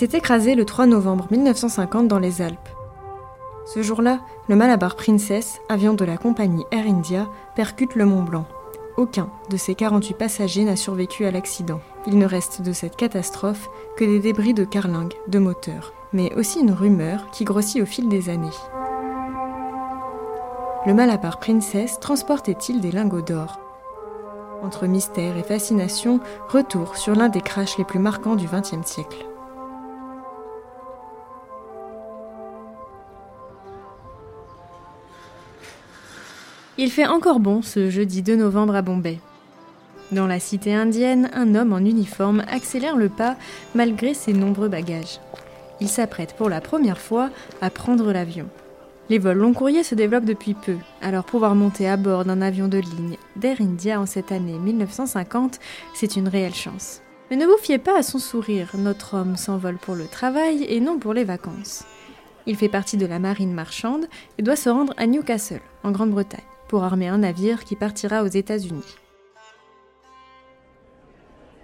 S'est écrasé le 3 novembre 1950 dans les Alpes. Ce jour-là, le Malabar Princess, avion de la compagnie Air India, percute le Mont Blanc. Aucun de ses 48 passagers n'a survécu à l'accident. Il ne reste de cette catastrophe que des débris de carlingues, de moteurs, mais aussi une rumeur qui grossit au fil des années. Le Malabar Princess transportait-il des lingots d'or? Entre mystère et fascination, retour sur l'un des crashs les plus marquants du XXe siècle. Il fait encore bon ce jeudi 2 novembre à Bombay. Dans la cité indienne, un homme en uniforme accélère le pas malgré ses nombreux bagages. Il s'apprête pour la première fois à prendre l'avion. Les vols long courriers se développent depuis peu, alors pouvoir monter à bord d'un avion de ligne d'Air India en cette année 1950, c'est une réelle chance. Mais ne vous fiez pas à son sourire, notre homme s'envole pour le travail et non pour les vacances. Il fait partie de la marine marchande et doit se rendre à Newcastle, en Grande-Bretagne pour armer un navire qui partira aux États-Unis.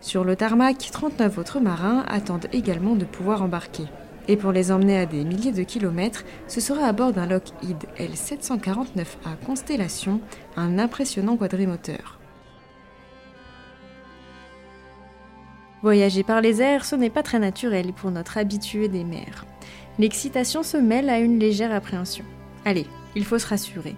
Sur le tarmac, 39 autres marins attendent également de pouvoir embarquer. Et pour les emmener à des milliers de kilomètres, ce sera à bord d'un Lockheed L749A Constellation, un impressionnant quadrimoteur. Voyager par les airs, ce n'est pas très naturel pour notre habitué des mers. L'excitation se mêle à une légère appréhension. Allez, il faut se rassurer.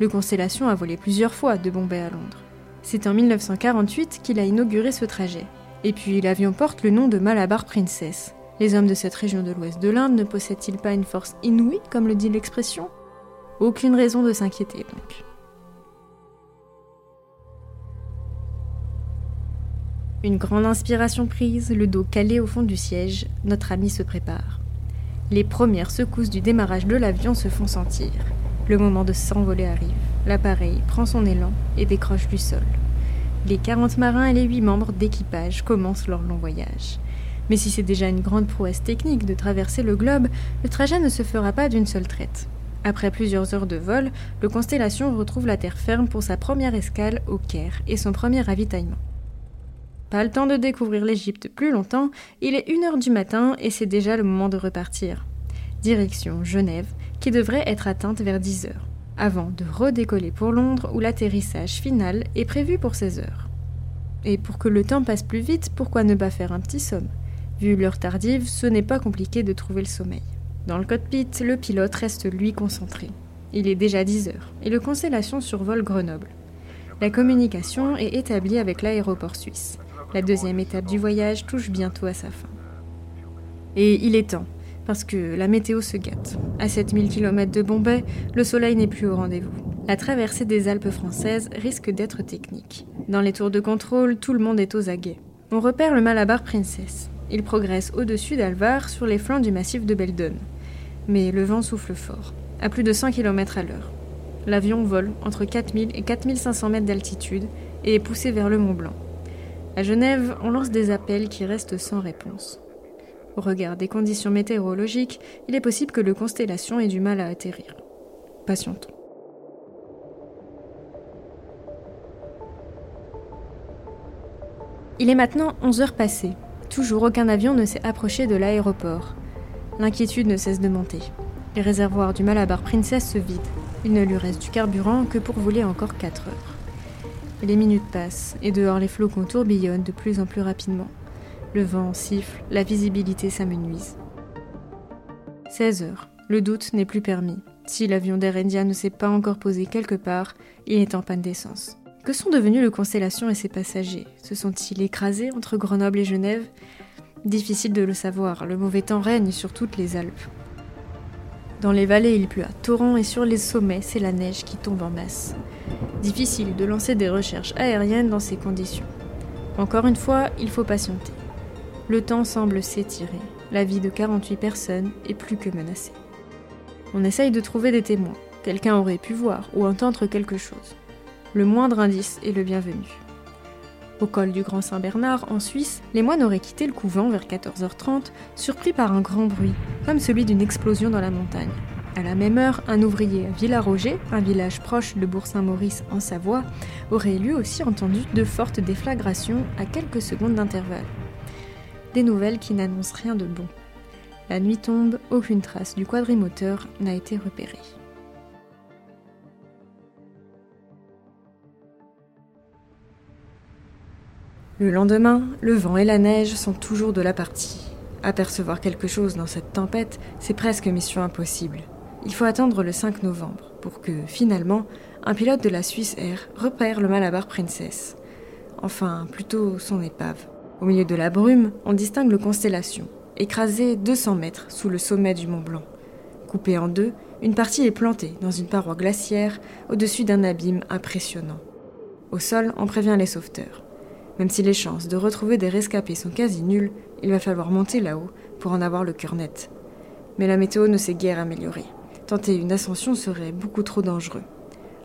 Le Constellation a volé plusieurs fois de Bombay à Londres. C'est en 1948 qu'il a inauguré ce trajet. Et puis l'avion porte le nom de Malabar Princess. Les hommes de cette région de l'ouest de l'Inde ne possèdent-ils pas une force inouïe, comme le dit l'expression? Aucune raison de s'inquiéter donc. Une grande inspiration prise, le dos calé au fond du siège, notre ami se prépare. Les premières secousses du démarrage de l'avion se font sentir. Le moment de s'envoler arrive. L'appareil prend son élan et décroche du sol. Les 40 marins et les 8 membres d'équipage commencent leur long voyage. Mais si c'est déjà une grande prouesse technique de traverser le globe, le trajet ne se fera pas d'une seule traite. Après plusieurs heures de vol, le Constellation retrouve la terre ferme pour sa première escale au Caire et son premier ravitaillement. Pas le temps de découvrir l'Égypte plus longtemps, il est 1h du matin et c'est déjà le moment de repartir. Direction Genève, qui devrait être atteinte vers 10 heures, avant de redécoller pour Londres où l'atterrissage final est prévu pour 16 heures. Et pour que le temps passe plus vite, pourquoi ne pas faire un petit somme? Vu l'heure tardive, ce n'est pas compliqué de trouver le sommeil. Dans le cockpit, le pilote reste lui concentré. Il est déjà 10 heures et le Constellation survole Grenoble. La communication est établie avec l'aéroport suisse. La deuxième étape du voyage touche bientôt à sa fin. Et il est temps parce que la météo se gâte. À 7000 km de Bombay, le soleil n'est plus au rendez-vous. La traversée des Alpes françaises risque d'être technique. Dans les tours de contrôle, tout le monde est aux aguets. On repère le Malabar Princess. Il progresse au-dessus d'Alvar sur les flancs du massif de Beldon. Mais le vent souffle fort, à plus de 100 km à l'heure. L'avion vole entre 4000 et 4500 mètres d'altitude et est poussé vers le Mont Blanc. À Genève, on lance des appels qui restent sans réponse. Au regard des conditions météorologiques, il est possible que le Constellation ait du mal à atterrir. Patientons. Il est maintenant 11 heures passées. Toujours aucun avion ne s'est approché de l'aéroport. L'inquiétude ne cesse de monter. Les réservoirs du Malabar Princess se vident. Il ne lui reste du carburant que pour voler encore 4 heures. Les minutes passent, et dehors les flocons tourbillonnent de plus en plus rapidement. Le vent siffle, la visibilité s'amenuise. 16 heures. Le doute n'est plus permis. Si l'avion d'Air India ne s'est pas encore posé quelque part, il est en panne d'essence. Que sont devenus le Constellation et ses passagers? Se sont-ils écrasés entre Grenoble et Genève? Difficile de le savoir, le mauvais temps règne sur toutes les Alpes. Dans les vallées, il pleut à torrents et sur les sommets, c'est la neige qui tombe en masse. Difficile de lancer des recherches aériennes dans ces conditions. Encore une fois, il faut patienter. Le temps semble s'étirer. La vie de 48 personnes est plus que menacée. On essaye de trouver des témoins. Quelqu'un aurait pu voir ou entendre quelque chose. Le moindre indice est le bienvenu. Au col du Grand Saint-Bernard, en Suisse, les moines auraient quitté le couvent vers 14h30, surpris par un grand bruit, comme celui d'une explosion dans la montagne. À la même heure, un ouvrier à Villaroger, un village proche de Bourg-Saint-Maurice en Savoie, aurait lui aussi entendu de fortes déflagrations à quelques secondes d'intervalle. Nouvelles qui n'annoncent rien de bon. La nuit tombe, aucune trace du quadrimoteur n'a été repérée. Le lendemain, le vent et la neige sont toujours de la partie. Apercevoir quelque chose dans cette tempête, c'est presque mission impossible. Il faut attendre le 5 novembre pour que, finalement, un pilote de la Suisse Air repère le Malabar Princess. Enfin, plutôt son épave. Au milieu de la brume, on distingue le Constellation, écrasé 200 mètres sous le sommet du Mont Blanc. Coupé en deux, une partie est plantée dans une paroi glaciaire au-dessus d'un abîme impressionnant. Au sol, on prévient les sauveteurs. Même si les chances de retrouver des rescapés sont quasi nulles, il va falloir monter là-haut pour en avoir le cœur net. Mais la météo ne s'est guère améliorée. Tenter une ascension serait beaucoup trop dangereux.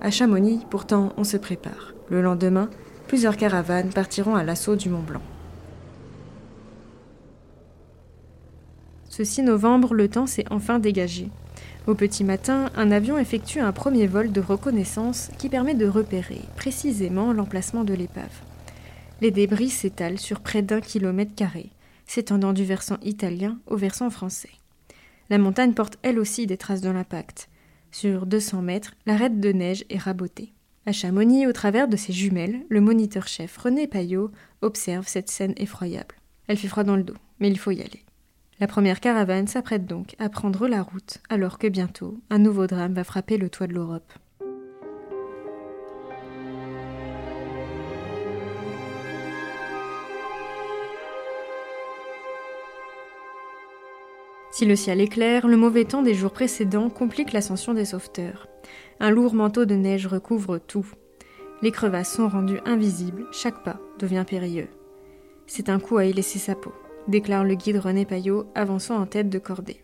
À Chamonix, pourtant, on se prépare. Le lendemain, plusieurs caravanes partiront à l'assaut du Mont Blanc. Ce 6 novembre, le temps s'est enfin dégagé. Au petit matin, un avion effectue un premier vol de reconnaissance qui permet de repérer précisément l'emplacement de l'épave. Les débris s'étalent sur près d'un kilomètre carré, s'étendant du versant italien au versant français. La montagne porte elle aussi des traces de l'impact. Sur 200 mètres, l'arête de neige est rabotée. À Chamonix, au travers de ses jumelles, le moniteur-chef René Payot observe cette scène effroyable. Elle fait froid dans le dos, mais il faut y aller. La première caravane s'apprête donc à prendre la route, alors que bientôt, un nouveau drame va frapper le toit de l'Europe. Si le ciel est clair, le mauvais temps des jours précédents complique l'ascension des sauveteurs. Un lourd manteau de neige recouvre tout. Les crevasses sont rendues invisibles, chaque pas devient périlleux. C'est un coup à y laisser sa peau, déclare le guide René Payot, avançant en tête de cordée.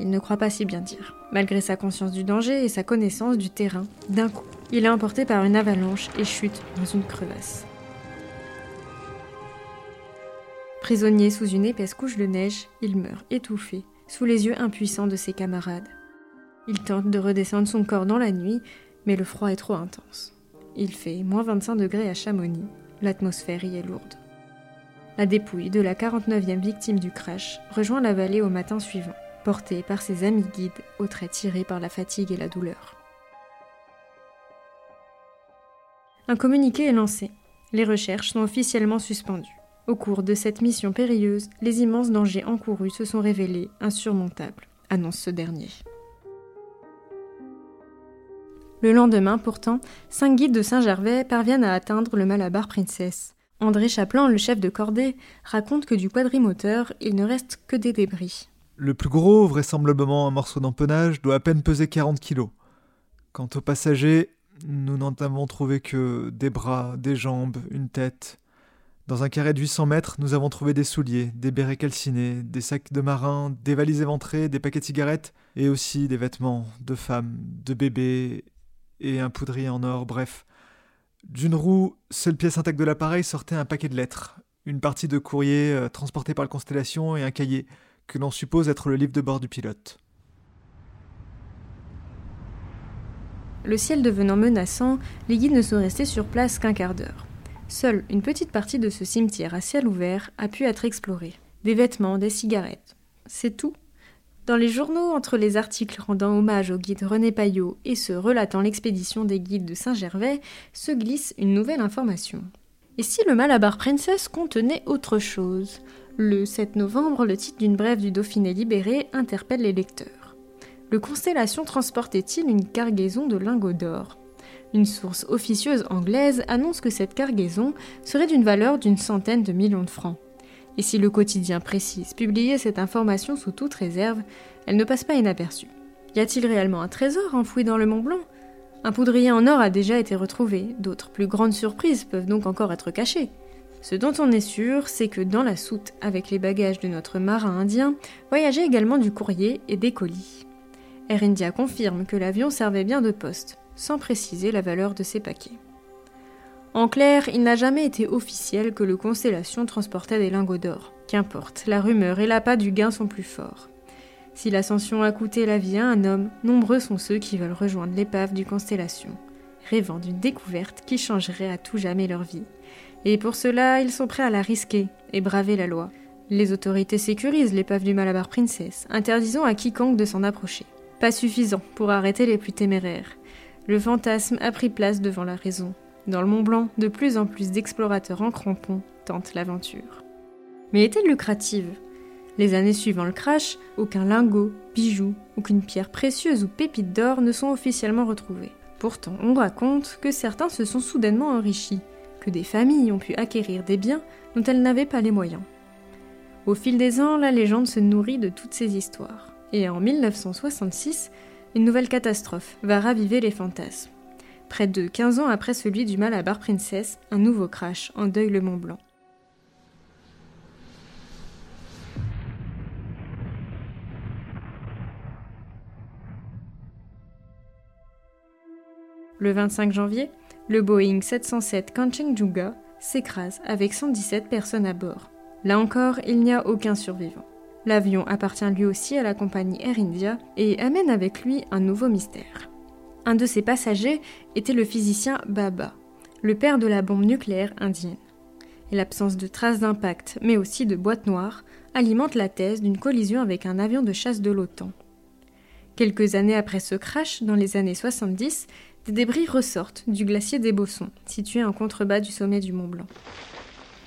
Il ne croit pas si bien dire. Malgré sa conscience du danger et sa connaissance du terrain, d'un coup, il est emporté par une avalanche et chute dans une crevasse. Prisonnier sous une épaisse couche de neige, il meurt étouffé sous les yeux impuissants de ses camarades. Il tente de redescendre son corps dans la nuit, mais le froid est trop intense. Il fait moins 25 degrés à Chamonix, l'atmosphère y est lourde. La dépouille de la 49e victime du crash rejoint la vallée au matin suivant, portée par ses amis guides aux traits tirés par la fatigue et la douleur. Un communiqué est lancé. Les recherches sont officiellement suspendues. Au cours de cette mission périlleuse, les immenses dangers encourus se sont révélés insurmontables, annonce ce dernier. Le lendemain, pourtant, cinq guides de Saint-Gervais parviennent à atteindre le Malabar Princess. André Chaplin, le chef de cordée, raconte que du quadrimoteur, il ne reste que des débris. Le plus gros, vraisemblablement un morceau d'empennage, doit à peine peser 40 kilos. Quant aux passagers, nous n'en avons trouvé que des bras, des jambes, une tête, dans un carré de 800 mètres, nous avons trouvé des souliers, des bérets calcinés, des sacs de marins, des valises éventrées, des paquets de cigarettes, et aussi des vêtements de femmes, de bébés, et un poudrier en or, bref. D'une roue, seule pièce intacte de l'appareil sortait un paquet de lettres, une partie de courrier euh, transporté par la Constellation et un cahier, que l'on suppose être le livre de bord du pilote. Le ciel devenant menaçant, les guides ne sont restés sur place qu'un quart d'heure. Seule une petite partie de ce cimetière à ciel ouvert a pu être explorée. Des vêtements, des cigarettes. C'est tout. Dans les journaux, entre les articles rendant hommage au guide René Payot et ceux relatant l'expédition des guides de Saint-Gervais, se glisse une nouvelle information. Et si le Malabar Princess contenait autre chose? Le 7 novembre, le titre d'une brève du Dauphiné libéré interpelle les lecteurs. Le Constellation transportait-il une cargaison de lingots d'or? Une source officieuse anglaise annonce que cette cargaison serait d'une valeur d'une centaine de millions de francs. Et si le quotidien précise publier cette information sous toute réserve, elle ne passe pas inaperçue. Y a-t-il réellement un trésor enfoui dans le Mont Blanc? Un poudrier en or a déjà été retrouvé, d'autres plus grandes surprises peuvent donc encore être cachées. Ce dont on est sûr, c'est que dans la soute, avec les bagages de notre marin indien, voyageait également du courrier et des colis. Air India confirme que l'avion servait bien de poste, sans préciser la valeur de ses paquets. En clair, il n'a jamais été officiel que le Constellation transportait des lingots d'or. Qu'importe, la rumeur et l'appât du gain sont plus forts. Si l'ascension a coûté la vie à un homme, nombreux sont ceux qui veulent rejoindre l'épave du Constellation, rêvant d'une découverte qui changerait à tout jamais leur vie. Et pour cela, ils sont prêts à la risquer et braver la loi. Les autorités sécurisent l'épave du Malabar Princess, interdisant à quiconque de s'en approcher. Pas suffisant pour arrêter les plus téméraires. Le fantasme a pris place devant la raison. Dans le Mont Blanc, de plus en plus d'explorateurs en crampons tentent l'aventure. Mais est-elle lucrative? Les années suivant le crash, aucun lingot, bijou, aucune pierre précieuse ou pépite d'or ne sont officiellement retrouvés. Pourtant, on raconte que certains se sont soudainement enrichis, que des familles ont pu acquérir des biens dont elles n'avaient pas les moyens. Au fil des ans, la légende se nourrit de toutes ces histoires. Et en 1966, une nouvelle catastrophe va raviver les fantasmes. Près de 15 ans après celui du Malabar Princess, un nouveau crash endeuille le Mont Blanc. Le 25 janvier, le Boeing 707 Kanchenjunga s'écrase avec 117 personnes à bord. Là encore, il n'y a aucun survivant. L'avion appartient lui aussi à la compagnie Air India et amène avec lui un nouveau mystère. Un de ses passagers était le physicien Baba, le père de la bombe nucléaire indienne. Et l'absence de traces d'impact, mais aussi de boîtes noires, alimente la thèse d'une collision avec un avion de chasse de l'OTAN. Quelques années après ce crash, dans les années 70, des débris ressortent du glacier des Bossons, situé en contrebas du sommet du Mont Blanc.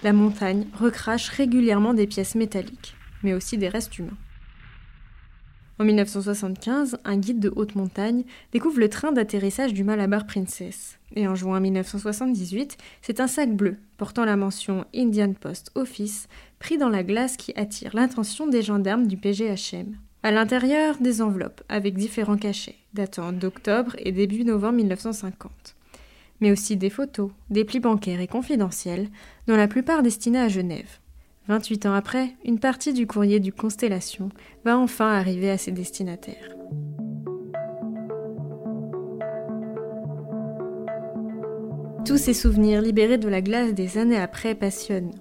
La montagne recrache régulièrement des pièces métalliques, mais aussi des restes humains. En 1975, un guide de haute montagne découvre le train d'atterrissage du Malabar Princess. Et en juin 1978, c'est un sac bleu portant la mention Indian Post Office pris dans la glace qui attire l'attention des gendarmes du PGHM. À l'intérieur, des enveloppes avec différents cachets, datant d'octobre et début novembre 1950. Mais aussi des photos, des plis bancaires et confidentiels, dont la plupart destinés à Genève. 28 ans après, une partie du courrier du Constellation va enfin arriver à ses destinataires. Tous ces souvenirs libérés de la glace des années après passionnent.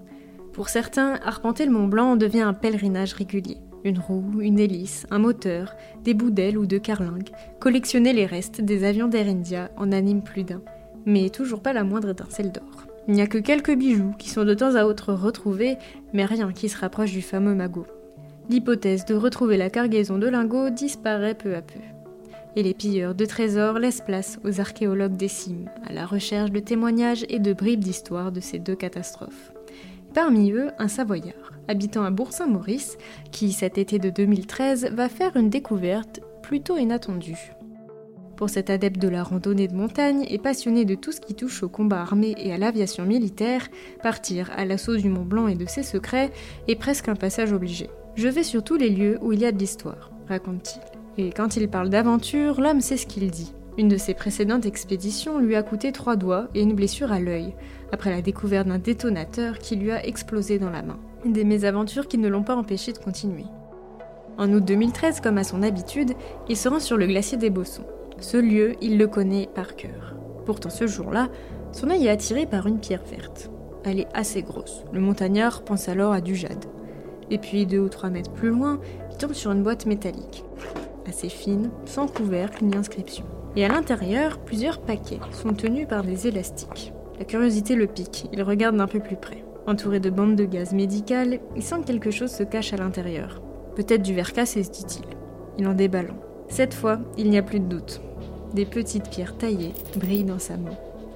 Pour certains, arpenter le Mont Blanc devient un pèlerinage régulier. Une roue, une hélice, un moteur, des bouts d'ailes ou de carlingues, collectionner les restes des avions d'Air India en anime plus d'un. Mais toujours pas la moindre étincelle d'or. Il n'y a que quelques bijoux qui sont de temps à autre retrouvés, mais rien qui se rapproche du fameux magot. L'hypothèse de retrouver la cargaison de lingots disparaît peu à peu. Et les pilleurs de trésors laissent place aux archéologues des cimes, à la recherche de témoignages et de bribes d'histoire de ces deux catastrophes. Parmi eux, un Savoyard, habitant à Bourg-Saint-Maurice, qui cet été de 2013 va faire une découverte plutôt inattendue. Pour cet adepte de la randonnée de montagne et passionné de tout ce qui touche au combat armé et à l'aviation militaire, partir à l'assaut du Mont Blanc et de ses secrets est presque un passage obligé. Je vais sur tous les lieux où il y a de l'histoire, raconte-t-il. Et quand il parle d'aventure, l'homme sait ce qu'il dit. Une de ses précédentes expéditions lui a coûté trois doigts et une blessure à l'œil, après la découverte d'un détonateur qui lui a explosé dans la main. Des mésaventures qui ne l'ont pas empêché de continuer. En août 2013, comme à son habitude, il se rend sur le glacier des Bossons. Ce lieu, il le connaît par cœur. Pourtant, ce jour-là, son œil est attiré par une pierre verte. Elle est assez grosse. Le montagnard pense alors à du jade. Et puis, deux ou trois mètres plus loin, il tombe sur une boîte métallique. Assez fine, sans couvercle ni inscription. Et à l'intérieur, plusieurs paquets sont tenus par des élastiques. La curiosité le pique, il regarde d'un peu plus près. Entouré de bandes de gaz médical, il sent que quelque chose se cache à l'intérieur. Peut-être du verre cassé, se dit-il. Il en déballe Cette fois, il n'y a plus de doute. Des petites pierres taillées brillent dans sa main.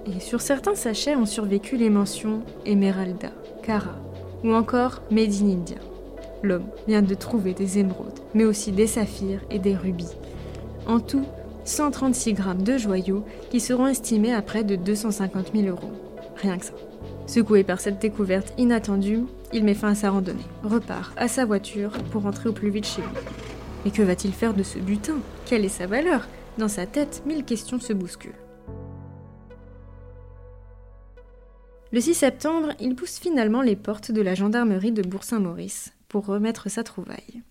Et sur certains sachets ont survécu les mentions Emeralda, Kara ou encore Made in. L'homme vient de trouver des émeraudes, mais aussi des saphirs et des rubis. En tout, 136 grammes de joyaux qui seront estimés à près de 250 000 euros. Rien que ça. Secoué par cette découverte inattendue, il met fin à sa randonnée, repart à sa voiture pour rentrer au plus vite chez lui. Mais que va-t-il faire de ce butin? Quelle est sa valeur? Dans sa tête, mille questions se bousculent. Le 6 septembre, il pousse finalement les portes de la gendarmerie de Bourg-Saint-Maurice pour remettre sa trouvaille.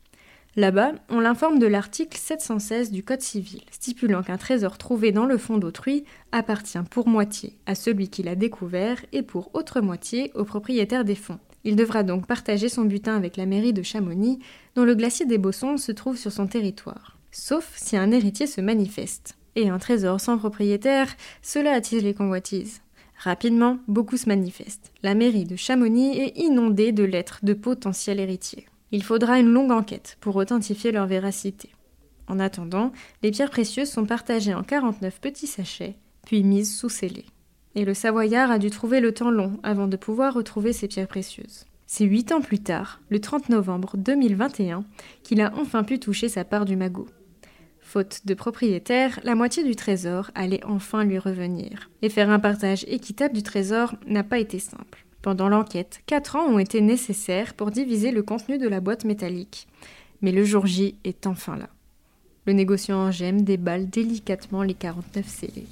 Là-bas, on l'informe de l'article 716 du Code civil, stipulant qu'un trésor trouvé dans le fond d'autrui appartient pour moitié à celui qui l'a découvert et pour autre moitié au propriétaire des fonds. Il devra donc partager son butin avec la mairie de Chamonix, dont le glacier des Bossons se trouve sur son territoire. Sauf si un héritier se manifeste. Et un trésor sans propriétaire, cela attise les convoitises. Rapidement, beaucoup se manifestent. La mairie de Chamonix est inondée de lettres de potentiels héritiers. Il faudra une longue enquête pour authentifier leur véracité. En attendant, les pierres précieuses sont partagées en 49 petits sachets, puis mises sous scellés. Et le Savoyard a dû trouver le temps long avant de pouvoir retrouver ces pierres précieuses. C'est huit ans plus tard, le 30 novembre 2021, qu'il a enfin pu toucher sa part du magot. Faute de propriétaire, la moitié du trésor allait enfin lui revenir. Et faire un partage équitable du trésor n'a pas été simple. Pendant l'enquête, quatre ans ont été nécessaires pour diviser le contenu de la boîte métallique. Mais le jour J est enfin là. Le négociant en gemmes déballe délicatement les 49 scellés.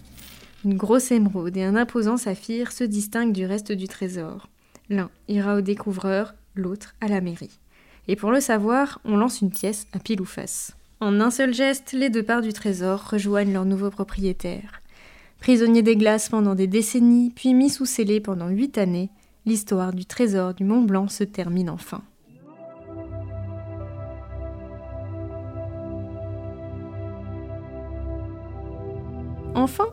Une grosse émeraude et un imposant saphir se distinguent du reste du trésor. L'un ira au découvreur, l'autre à la mairie. Et pour le savoir, on lance une pièce à pile ou face. En un seul geste, les deux parts du trésor rejoignent leur nouveau propriétaire. Prisonnier des glaces pendant des décennies, puis mis sous scellé pendant huit années, l'histoire du trésor du Mont Blanc se termine enfin. Enfin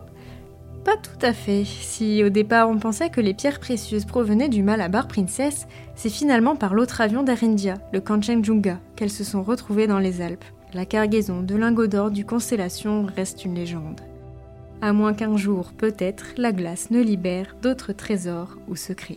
Pas tout à fait. Si au départ on pensait que les pierres précieuses provenaient du Malabar Princess, c'est finalement par l'autre avion d'Air India, le Kanchenjunga, qu'elles se sont retrouvées dans les Alpes la cargaison de lingots d'or du Constellation reste une légende. À moins qu'un jour, peut-être, la glace ne libère d'autres trésors ou secrets.